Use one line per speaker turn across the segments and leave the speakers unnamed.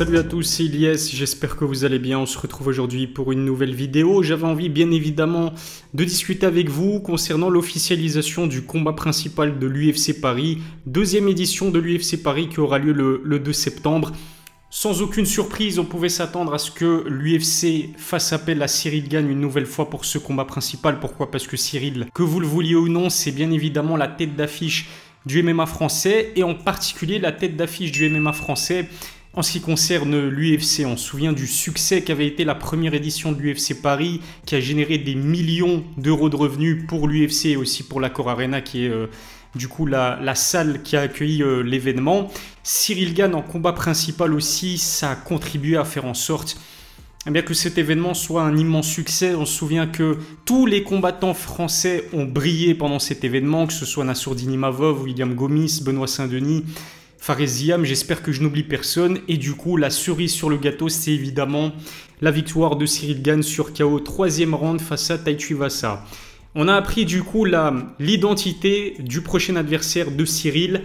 Salut à tous, c'est Ilyes, j'espère que vous allez bien. On se retrouve aujourd'hui pour une nouvelle vidéo. J'avais envie bien évidemment de discuter avec vous concernant l'officialisation du combat principal de l'UFC Paris, deuxième édition de l'UFC Paris qui aura lieu le, 2 septembre. Sans aucune surprise, on pouvait s'attendre à ce que l'UFC fasse appel à Cyril Gagne une nouvelle fois pour ce combat principal. Pourquoi? Parce que Cyril, que vous le vouliez ou non, c'est bien évidemment la tête d'affiche du MMA français et en particulier la tête d'affiche du MMA français en ce qui concerne l'UFC, on se souvient du succès qu'avait été la première édition de l'UFC Paris, qui a généré des millions d'euros de revenus pour l'UFC et aussi pour l'Accor Arena, qui est euh, du coup la, salle qui a accueilli euh, l'événement. Cyril Gann en combat principal aussi, ça a contribué à faire en sorte eh bien que cet événement soit un immense succès. On se souvient que tous les combattants français ont brillé pendant cet événement, que ce soit Nassourdini Mavov, William Gomis, Benoît Saint-Denis Faresiam, j'espère que je n'oublie personne. Et du coup, la cerise sur le gâteau, c'est évidemment la victoire de Cyril Gann sur KO, troisième round face à Taichi Vasa. On a appris du coup l'identité du prochain adversaire de Cyril.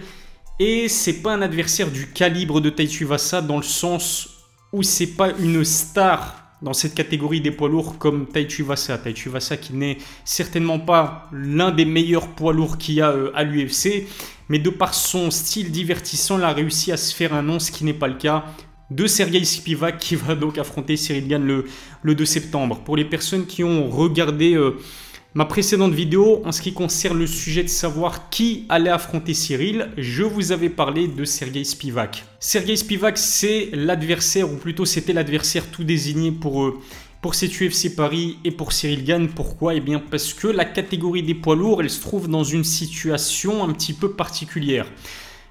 Et c'est pas un adversaire du calibre de Taichi Vasa dans le sens où c'est pas une star dans cette catégorie des poids lourds comme Taichi Vasa. Taichi Vasa qui n'est certainement pas l'un des meilleurs poids lourds qu'il y a euh, à l'UFC, mais de par son style divertissant, il a réussi à se faire un nom, ce qui n'est pas le cas de Sergei Spivak qui va donc affronter Cyril Gann le, le 2 septembre. Pour les personnes qui ont regardé euh, ma précédente vidéo en ce qui concerne le sujet de savoir qui allait affronter Cyril, je vous avais parlé de Sergei Spivak. Sergei Spivak, c'est l'adversaire, ou plutôt c'était l'adversaire tout désigné pour, euh, pour cet UFC Paris et pour Cyril Gann. Pourquoi? Eh bien parce que la catégorie des poids lourds, elle se trouve dans une situation un petit peu particulière.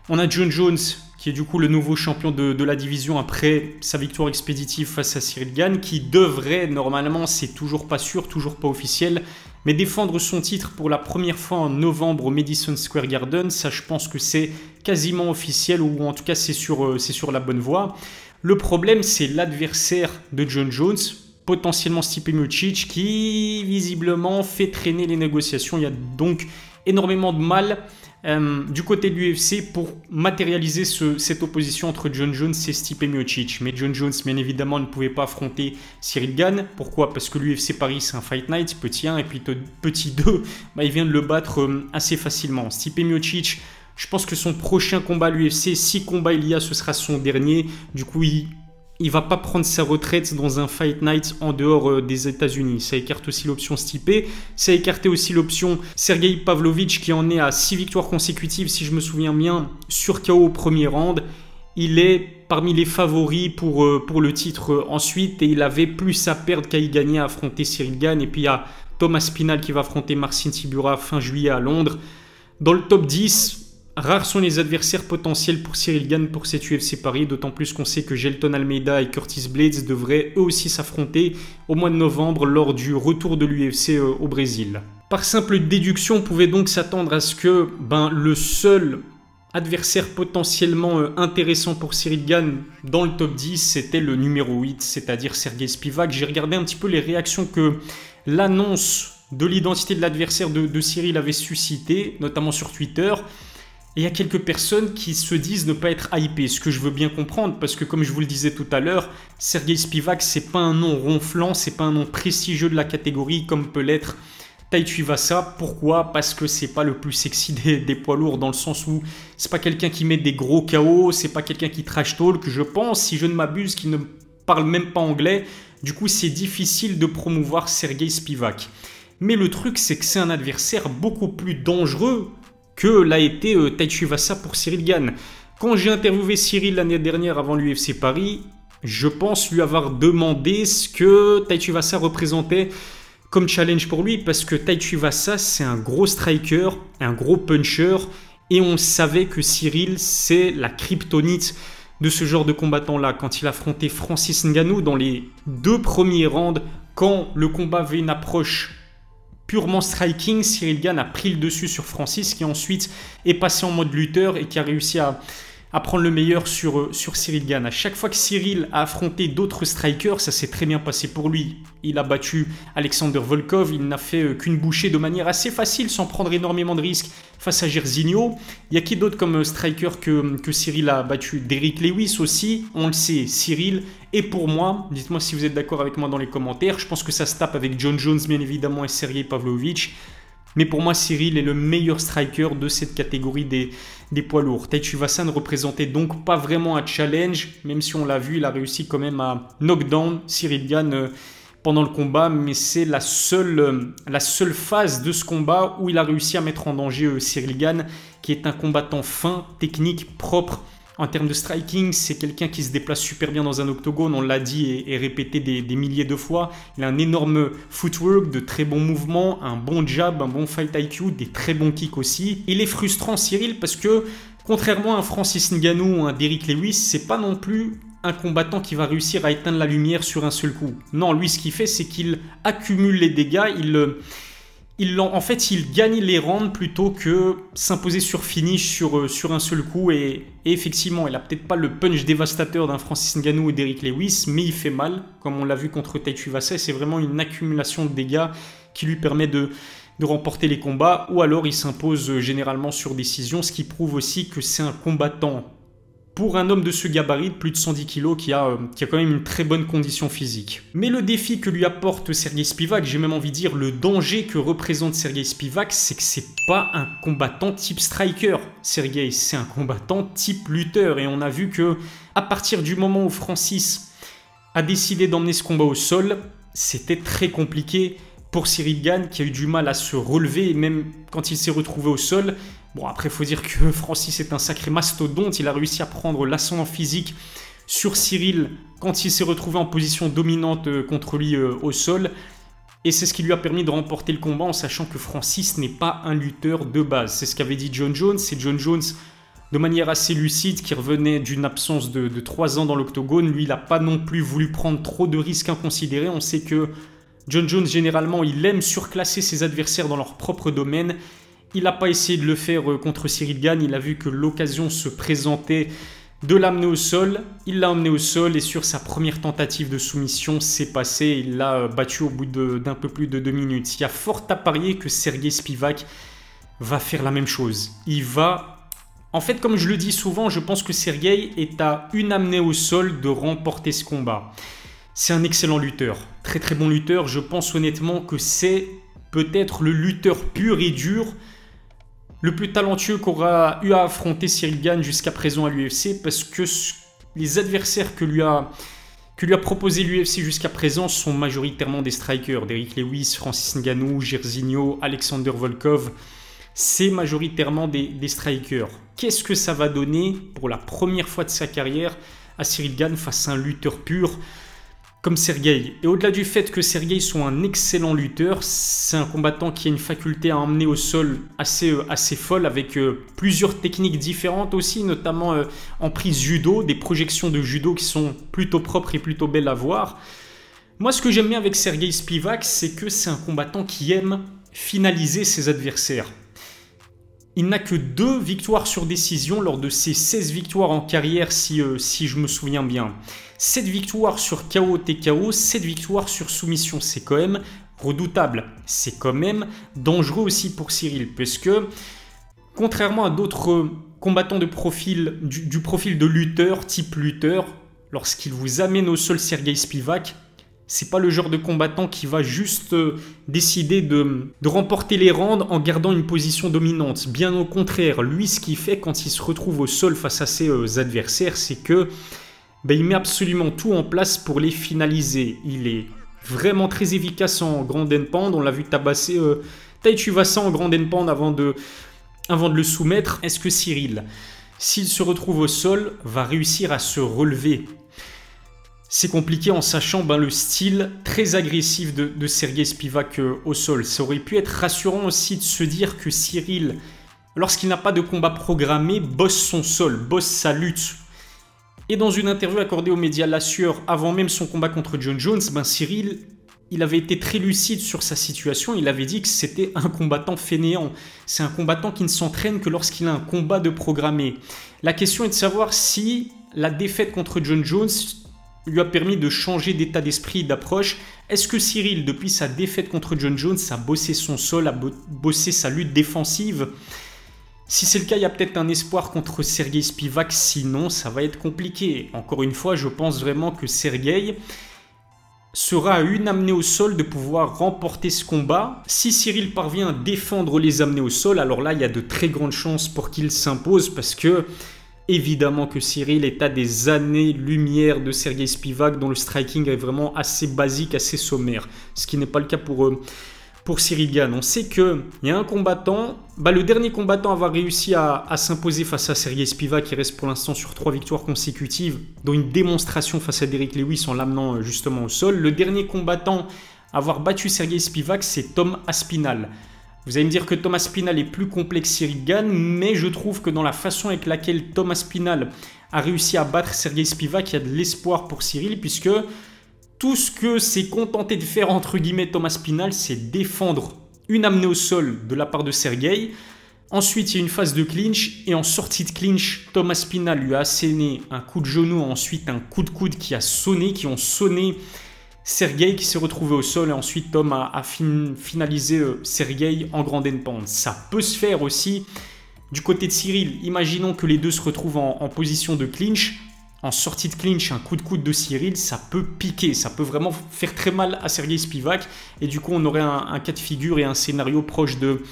On a John Jones qui est du coup le nouveau champion de, la division après sa victoire expéditive face à Cyril Gann, qui devrait normalement, c'est toujours pas sûr, toujours pas officiel, mais défendre son titre pour la première fois en novembre au Madison Square Garden, ça je pense que c'est quasiment officiel, ou en tout cas c'est sur, euh, c'est sur la bonne voie. Le problème c'est l'adversaire de John Jones, potentiellement Stipe Miocic, qui visiblement fait traîner les négociations. Il y a donc énormément de mal euh, du côté de l'UFC pour matérialiser cette opposition entre John Jones et Stipe Miocic. Mais John Jones, bien évidemment, ne pouvait pas affronter Cyril Gann. Pourquoi? Parce que l'UFC Paris, c'est un Fight Night, petit 1, et puis petit 2, bah, il vient de le battre euh, assez facilement. Stipe Miocic, je pense que son prochain combat à l'UFC, si combat il y a, ce sera son dernier. Du coup, il il va pas prendre sa retraite dans un Fight Night en dehors euh, des États-Unis. Ça écarte aussi l'option Stipe. Ça écarté aussi l'option Sergei Pavlovich qui en est à 6 victoires consécutives, si je me souviens bien, sur KO au premier round. Il est parmi les favoris pour, euh, pour le titre euh, ensuite et il avait plus à perdre qu'à y gagner à affronter Cyril Gann. Et puis il y a Thomas Spinal qui va affronter Marcin Tibura fin juillet à Londres. Dans le top 10, Rares sont les adversaires potentiels pour Cyril Gann pour cette UFC Paris, d'autant plus qu'on sait que Gelton Almeida et Curtis Blades devraient eux aussi s'affronter au mois de novembre lors du retour de l'UFC euh, au Brésil. Par simple déduction, on pouvait donc s'attendre à ce que ben, le seul adversaire potentiellement euh, intéressant pour Cyril Gann dans le top 10, c'était le numéro 8, c'est-à-dire Sergei Spivak. J'ai regardé un petit peu les réactions que l'annonce de l'identité de l'adversaire de, de Cyril avait suscité, notamment sur Twitter. Et il y a quelques personnes qui se disent ne pas être hypées, ce que je veux bien comprendre, parce que comme je vous le disais tout à l'heure, Sergei Spivak, c'est pas un nom ronflant, c'est pas un nom prestigieux de la catégorie comme peut l'être Taichi Vasa. Pourquoi? Parce que c'est pas le plus sexy des, poids lourds, dans le sens où c'est pas quelqu'un qui met des gros KO, c'est pas quelqu'un qui trash talk, je pense, si je ne m'abuse, qui ne parle même pas anglais. Du coup, c'est difficile de promouvoir Sergei Spivak. Mais le truc, c'est que c'est un adversaire beaucoup plus dangereux que l'a été euh, Taichi pour Cyril Gann. Quand j'ai interviewé Cyril l'année dernière avant l'UFC Paris, je pense lui avoir demandé ce que Taichi Vasa représentait comme challenge pour lui parce que Taichi Vasa c'est un gros striker, un gros puncher et on savait que Cyril c'est la kryptonite de ce genre de combattant là quand il affrontait Francis Ngannou dans les deux premiers rounds quand le combat avait une approche purement striking, Cyril Gann a pris le dessus sur Francis qui ensuite est passé en mode lutteur et qui a réussi à, à prendre le meilleur sur, euh, sur Cyril Gann. À chaque fois que Cyril a affronté d'autres strikers, ça s'est très bien passé pour lui. Il a battu Alexander Volkov, il n'a fait euh, qu'une bouchée de manière assez facile sans prendre énormément de risques face à Gersigno. Il y a qui d'autre comme euh, striker que, que Cyril a battu? Derrick Lewis aussi, on le sait, Cyril. Et pour moi, dites-moi si vous êtes d'accord avec moi dans les commentaires, je pense que ça se tape avec John Jones bien évidemment et Sergei Pavlovich. Mais pour moi, Cyril est le meilleur striker de cette catégorie des, poids lourds. Taichi ne représentait donc pas vraiment un challenge, même si on l'a vu, il a réussi quand même à knockdown Cyril Gann euh, pendant le combat, mais c'est la seule, euh, la seule phase de ce combat où il a réussi à mettre en danger euh, Cyril Gann, qui est un combattant fin, technique, propre, en termes de striking, c'est quelqu'un qui se déplace super bien dans un octogone, on l'a dit et, répété des, milliers de fois. Il a un énorme footwork, de très bons mouvements, un bon jab, un bon fight IQ, des très bons kicks aussi. Il est frustrant Cyril parce que contrairement à un Francis Ngannou ou un Derrick Lewis, c'est pas non plus un combattant qui va réussir à éteindre la lumière sur un seul coup. Non, lui ce qu'il fait c'est qu'il accumule les dégâts, il il, en fait, il gagne les rounds plutôt que s'imposer sur finish sur, euh, un seul coup. Et, effectivement, il a peut-être pas le punch dévastateur d'un Francis Ngannou ou d'Eric Lewis, mais il fait mal, comme on l'a vu contre Taichu Vassa. C'est vraiment une accumulation de dégâts qui lui permet de, de remporter les combats. Ou alors, il s'impose euh, généralement sur décision, ce qui prouve aussi que c'est un combattant pour un homme de ce gabarit, plus de 110 kg, qui a, euh, qui a quand même une très bonne condition physique. Mais le défi que lui apporte Sergei Spivak, j'ai même envie de dire le danger que représente Sergei Spivak, c'est que c'est pas un combattant type striker. Sergei, c'est un combattant type lutteur. Et on a vu que à partir du moment où Francis a décidé d'emmener ce combat au sol, c'était très compliqué pour Cyril Gann qui a eu du mal à se relever, même quand il s'est retrouvé au sol, Bon, après, faut dire que Francis est un sacré mastodonte. Il a réussi à prendre l'ascendant physique sur Cyril quand il s'est retrouvé en position dominante euh, contre lui euh, au sol. Et c'est ce qui lui a permis de remporter le combat en sachant que Francis n'est pas un lutteur de base. C'est ce qu'avait dit John Jones. C'est John Jones, de manière assez lucide, qui revenait d'une absence de, de 3 ans dans l'octogone. Lui, il n'a pas non plus voulu prendre trop de risques inconsidérés. On sait que John Jones, généralement, il aime surclasser ses adversaires dans leur propre domaine. Il n'a pas essayé de le faire euh, contre Cyril Gann. Il a vu que l'occasion se présentait de l'amener au sol. Il l'a emmené au sol et sur sa première tentative de soumission, c'est passé. Il l'a euh, battu au bout d'un peu plus de deux minutes. Il y a fort à parier que Sergei Spivak va faire la même chose. Il va. En fait, comme je le dis souvent, je pense que Sergei est à une amenée au sol de remporter ce combat. C'est un excellent lutteur, très très bon lutteur. Je pense honnêtement que c'est peut-être le lutteur pur et dur le plus talentueux qu'aura eu à affronter Cyril Gann jusqu'à présent à l'UFC parce que les adversaires que lui a, que lui a proposé l'UFC jusqu'à présent sont majoritairement des strikers. Derrick Lewis, Francis Ngannou, Gersigno, Alexander Volkov. C'est majoritairement des, des strikers. Qu'est-ce que ça va donner pour la première fois de sa carrière à Cyril Gann face à un lutteur pur comme Sergei. Et au-delà du fait que Sergei soit un excellent lutteur, c'est un combattant qui a une faculté à emmener au sol assez, euh, assez folle avec euh, plusieurs techniques différentes aussi, notamment euh, en prise judo, des projections de judo qui sont plutôt propres et plutôt belles à voir. Moi, ce que j'aime bien avec Sergei Spivak, c'est que c'est un combattant qui aime finaliser ses adversaires. Il n'a que deux victoires sur décision lors de ses 16 victoires en carrière, si, si je me souviens bien. 7 victoires sur KO TKO, 7 victoires sur soumission. C'est quand même redoutable. C'est quand même dangereux aussi pour Cyril, puisque contrairement à d'autres combattants profil, du, profil de lutteur, type lutteur, lorsqu'il vous amène au sol Sergei Spivak, c'est pas le genre de combattant qui va juste euh, décider de, remporter les rounds en gardant une position dominante. Bien au contraire, lui, ce qu'il fait quand il se retrouve au sol face à ses euh, adversaires, c'est que ben, il met absolument tout en place pour les finaliser. Il est vraiment très efficace en grand endpoint. On l'a vu tabasser euh, Taichu en grand endpoint avant avant de le soumettre. Est-ce que Cyril, s'il se retrouve au sol, va réussir à se relever c'est compliqué en sachant ben, le style très agressif de, Sergei Spivak euh, au sol. Ça aurait pu être rassurant aussi de se dire que Cyril, lorsqu'il n'a pas de combat programmé, bosse son sol, bosse sa lutte. Et dans une interview accordée aux médias La avant même son combat contre John Jones, ben Cyril, il avait été très lucide sur sa situation. Il avait dit que c'était un combattant fainéant. C'est un combattant qui ne s'entraîne que lorsqu'il a un combat de programmé. La question est de savoir si la défaite contre John Jones lui a permis de changer d'état d'esprit, d'approche. Est-ce que Cyril, depuis sa défaite contre John Jones, a bossé son sol, a bossé sa lutte défensive? Si c'est le cas, il y a peut-être un espoir contre Sergei Spivak, sinon ça va être compliqué. Encore une fois, je pense vraiment que Sergei sera à une amenée au sol de pouvoir remporter ce combat. Si Cyril parvient à défendre les amenées au sol, alors là, il y a de très grandes chances pour qu'il s'impose parce que évidemment que Cyril est à des années-lumière de Sergei Spivak dont le striking est vraiment assez basique, assez sommaire. Ce qui n'est pas le cas pour... eux pour Cyril On sait qu'il y a un combattant, bah, le dernier combattant à avoir réussi à, s'imposer face à Sergei Spivak, qui reste pour l'instant sur trois victoires consécutives, dont une démonstration face à Derek Lewis en l'amenant euh, justement au sol. Le dernier combattant à avoir battu Sergei Spivak, c'est Tom Aspinal. Vous allez me dire que Tom Aspinal est plus complexe que Cyril Gann, mais je trouve que dans la façon avec laquelle Tom Aspinal a réussi à battre Sergei Spivak, il y a de l'espoir pour Cyril, puisque tout ce que s'est contenté de faire, entre guillemets, Thomas Pinal, c'est défendre une amenée au sol de la part de Sergei. Ensuite, il y a une phase de clinch. Et en sortie de clinch, Thomas Pinal lui a asséné un coup de genou, ensuite un coup de coude qui a sonné, qui ont sonné Sergei qui s'est retrouvé au sol. Et ensuite, Tom a, finalisé euh, Sergei en grande pente. Ça peut se faire aussi du côté de Cyril. Imaginons que les deux se retrouvent en position de clinch en sortie de clinch, un coup de coude de Cyril, ça peut piquer, ça peut vraiment faire très mal à Sergei Spivak. Et du coup, on aurait un, cas de figure et un scénario proche de,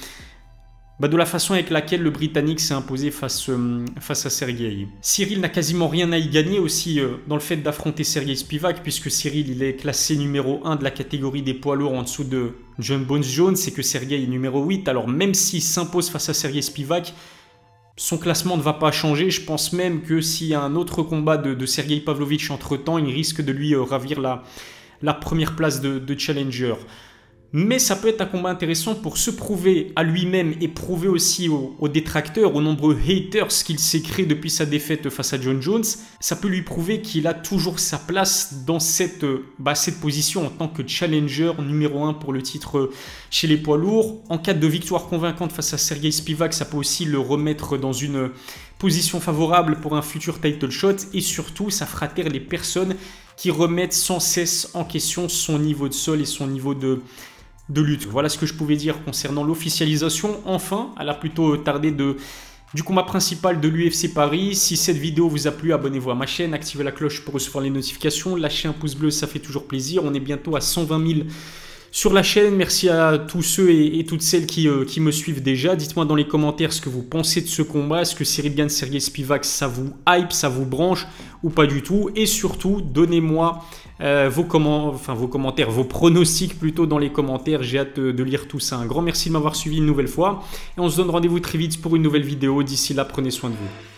bah, de la façon avec laquelle le Britannique s'est imposé face, euh, face à Sergei. Cyril n'a quasiment rien à y gagner aussi euh, dans le fait d'affronter Sergei Spivak, puisque Cyril il est classé numéro 1 de la catégorie des poids lourds en dessous de John Bones Jones, et que Sergei est numéro 8. Alors même s'il s'impose face à Sergei Spivak, son classement ne va pas changer. Je pense même que s'il y a un autre combat de, de Sergei Pavlovich entre-temps, il risque de lui euh, ravir la, la première place de, de challenger. Mais ça peut être un combat intéressant pour se prouver à lui-même et prouver aussi aux, détracteurs, aux nombreux haters qu'il s'est créé depuis sa défaite face à John Jones. Ça peut lui prouver qu'il a toujours sa place dans cette, bah, position en tant que challenger numéro 1 pour le titre chez les poids lourds. En cas de victoire convaincante face à Sergei Spivak, ça peut aussi le remettre dans une position favorable pour un futur title shot. Et surtout, ça fera taire les personnes qui remettent sans cesse en question son niveau de sol et son niveau de de lutte. Voilà ce que je pouvais dire concernant l'officialisation. Enfin, elle a plutôt tardé de, du combat principal de l'UFC Paris. Si cette vidéo vous a plu, abonnez-vous à ma chaîne, activez la cloche pour recevoir les notifications, lâchez un pouce bleu, ça fait toujours plaisir. On est bientôt à 120 000 sur la chaîne. Merci à tous ceux et, toutes celles euh, qui, me suivent déjà. Dites-moi dans les commentaires ce que vous pensez de ce combat. Est-ce que Cyril Gann, Sergei Spivak, ça vous hype, ça vous branche ou pas du tout? Et surtout, donnez-moi euh, vos, vos commentaires, vos pronostics plutôt dans les commentaires. J'ai hâte de, de lire tout ça. Un grand merci de m'avoir suivi une nouvelle fois. Et on se donne rendez-vous très vite pour une nouvelle vidéo. D'ici là, prenez soin de vous.